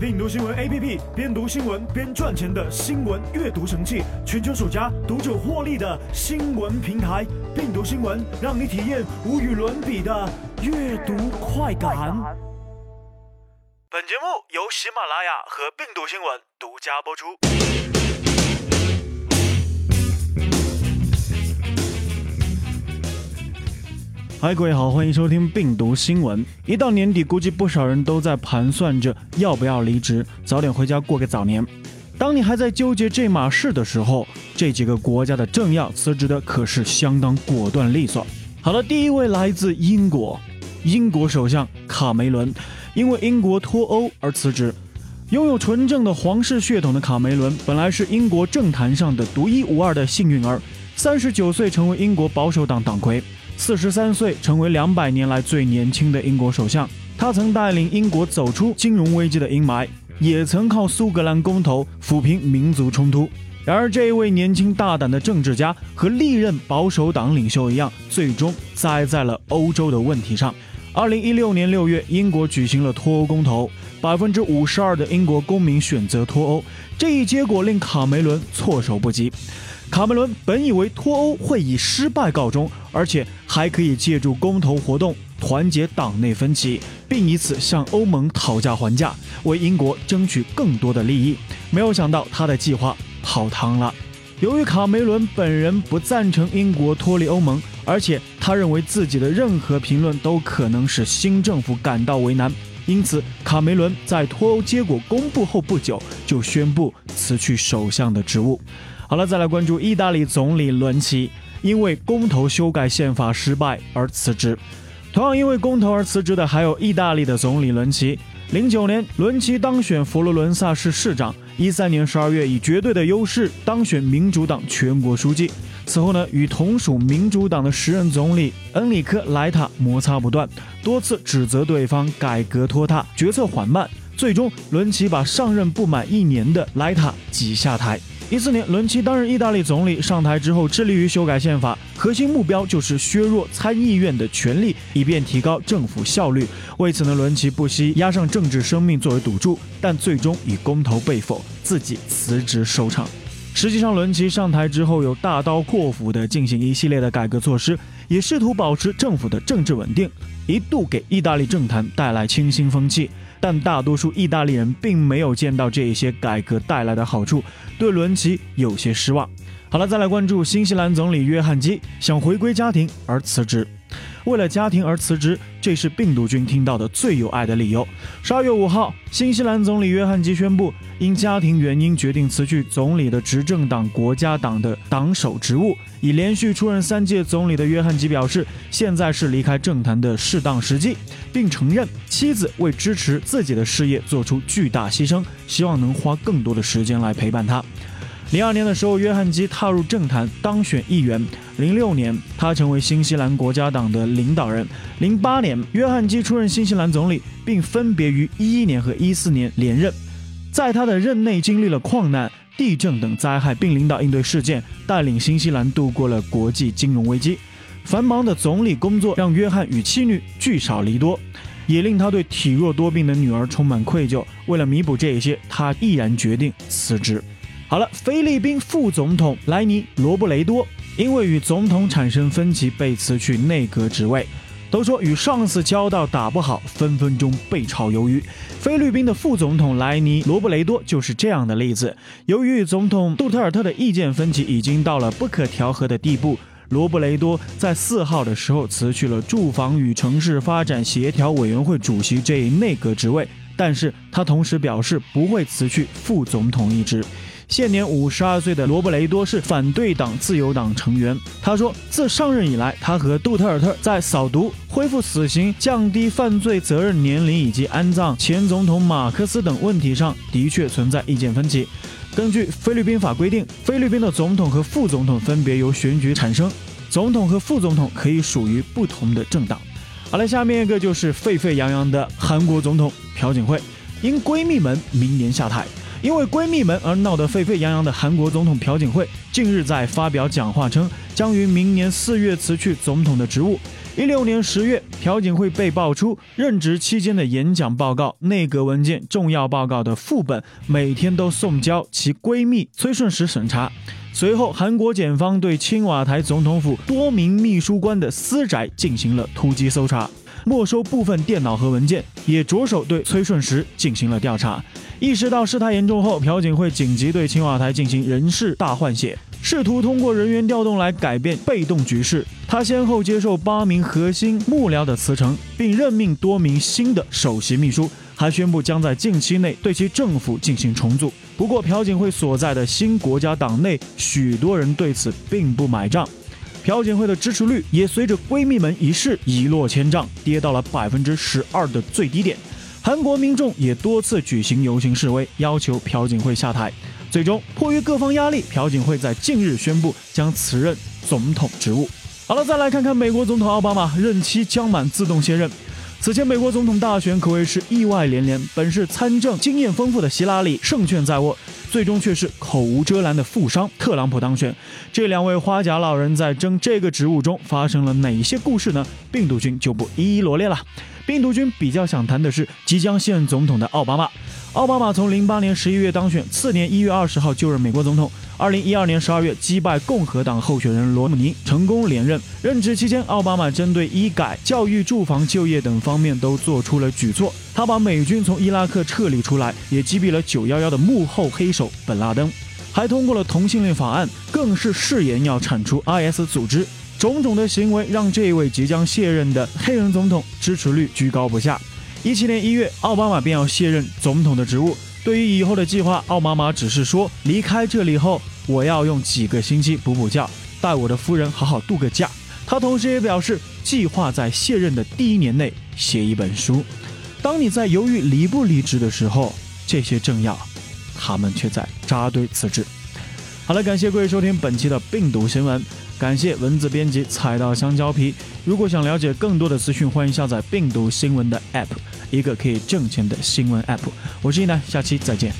病毒新闻 APP，边读新闻边赚钱的新闻阅读神器，全球首家读者获利的新闻平台。病毒新闻让你体验无与伦比的阅读快感。本节目由喜马拉雅和病毒新闻独家播出。嗨，各位好，欢迎收听病毒新闻。一到年底，估计不少人都在盘算着要不要离职，早点回家过个早年。当你还在纠结这码事的时候，这几个国家的政要辞职的可是相当果断利索。好了，第一位来自英国，英国首相卡梅伦因为英国脱欧而辞职。拥有纯正的皇室血统的卡梅伦，本来是英国政坛上的独一无二的幸运儿，三十九岁成为英国保守党党魁。四十三岁，成为两百年来最年轻的英国首相。他曾带领英国走出金融危机的阴霾，也曾靠苏格兰公投抚平民族冲突。然而，这一位年轻大胆的政治家和历任保守党领袖一样，最终栽在了欧洲的问题上。二零一六年六月，英国举行了脱欧公投，百分之五十二的英国公民选择脱欧。这一结果令卡梅伦措手不及。卡梅伦本以为脱欧会以失败告终，而且还可以借助公投活动团结党内分歧，并以此向欧盟讨价还价，为英国争取更多的利益。没有想到他的计划泡汤了。由于卡梅伦本人不赞成英国脱离欧盟，而且他认为自己的任何评论都可能使新政府感到为难，因此卡梅伦在脱欧结果公布后不久就宣布辞去首相的职务。好了，再来关注意大利总理伦齐，因为公投修改宪法失败而辞职。同样因为公投而辞职的还有意大利的总理伦齐。零九年，伦齐当选佛罗伦萨市市长；一三年十二月，以绝对的优势当选民主党全国书记。此后呢，与同属民主党的时任总理恩里克莱塔摩擦不断，多次指责对方改革拖沓、决策缓慢。最终，伦齐把上任不满一年的莱塔挤下台。一四年，伦齐担任意大利总理，上台之后致力于修改宪法，核心目标就是削弱参议院的权力，以便提高政府效率。为此呢，伦齐不惜押上政治生命作为赌注，但最终以公投被否，自己辞职收场。实际上，伦齐上台之后，有大刀阔斧地进行一系列的改革措施，也试图保持政府的政治稳定，一度给意大利政坛带来清新风气。但大多数意大利人并没有见到这一些改革带来的好处，对伦齐有些失望。好了，再来关注新西兰总理约翰基想回归家庭而辞职。为了家庭而辞职，这是病毒君听到的最有爱的理由。十二月五号，新西兰总理约翰基宣布，因家庭原因决定辞去总理的执政党国家党的党首职务。已连续出任三届总理的约翰基表示，现在是离开政坛的适当时机，并承认妻子为支持自己的事业做出巨大牺牲，希望能花更多的时间来陪伴他。零二年的时候，约翰基踏入政坛，当选议员。零六年，他成为新西兰国家党的领导人。零八年，约翰基出任新西兰总理，并分别于一一年和一四年连任。在他的任内，经历了矿难、地震等灾害，并领导应对事件，带领新西兰度过了国际金融危机。繁忙的总理工作让约翰与妻女聚少离多，也令他对体弱多病的女儿充满愧疚。为了弥补这一些，他毅然决定辞职。好了，菲律宾副总统莱尼罗布雷多因为与总统产生分歧被辞去内阁职位。都说与上司交道打不好，分分钟被炒鱿鱼。菲律宾的副总统莱尼罗布雷多就是这样的例子。由于与总统杜特尔特的意见分歧已经到了不可调和的地步，罗布雷多在四号的时候辞去了住房与城市发展协调委员会主席这一内阁职位，但是他同时表示不会辞去副总统一职。现年五十二岁的罗布雷多是反对党自由党成员。他说，自上任以来，他和杜特尔特在扫毒、恢复死刑、降低犯罪责任年龄以及安葬前总统马克思等问题上的确存在意见分歧。根据菲律宾法规定，菲律宾的总统和副总统分别由选举产生，总统和副总统可以属于不同的政党。好了，下面一个就是沸沸扬扬的韩国总统朴槿惠，因闺蜜们明年下台。因为闺蜜们而闹得沸沸扬扬的韩国总统朴槿惠，近日在发表讲话称，将于明年四月辞去总统的职务。一六年十月，朴槿惠被爆出任职期间的演讲报告、内阁文件、重要报告的副本，每天都送交其闺蜜崔顺实审查。随后，韩国检方对青瓦台总统府多名秘书官的私宅进行了突击搜查，没收部分电脑和文件，也着手对崔顺实进行了调查。意识到事态严重后，朴槿惠紧急对青瓦台进行人事大换血。试图通过人员调动来改变被动局势。他先后接受八名核心幕僚的辞呈，并任命多名新的首席秘书，还宣布将在近期内对其政府进行重组。不过，朴槿惠所在的新国家党内许多人对此并不买账，朴槿惠的支持率也随着闺蜜们一事一落千丈，跌到了百分之十二的最低点。韩国民众也多次举行游行示威，要求朴槿惠下台。最终，迫于各方压力，朴槿惠在近日宣布将辞任总统职务。好了，再来看看美国总统奥巴马任期将满自动卸任。此前美国总统大选可谓是意外连连，本是参政经验丰富的希拉里胜券在握，最终却是口无遮拦的富商特朗普当选。这两位花甲老人在争这个职务中发生了哪些故事呢？病毒君就不一一罗列了。病毒君比较想谈的是即将卸任总统的奥巴马。奥巴马从零八年十一月当选，次年一月二十号就任美国总统。二零一二年十二月击败共和党候选人罗姆尼，成功连任。任职期间，奥巴马针对医改、教育、住房、就业等方面都做出了举措。他把美军从伊拉克撤离出来，也击毙了九幺幺的幕后黑手本拉登，还通过了同性恋法案，更是誓言要铲除 IS 组织。种种的行为让这位即将卸任的黑人总统支持率居高不下。一七年一月，奥巴马便要卸任总统的职务。对于以后的计划，奥巴马只是说：“离开这里后，我要用几个星期补补觉，带我的夫人好好度个假。”他同时也表示，计划在卸任的第一年内写一本书。当你在犹豫离不离职的时候，这些政要，他们却在扎堆辞职。好了，感谢各位收听本期的病毒新闻。感谢文字编辑踩到香蕉皮。如果想了解更多的资讯，欢迎下载病毒新闻的 App，一个可以挣钱的新闻 App。我是一楠，下期再见。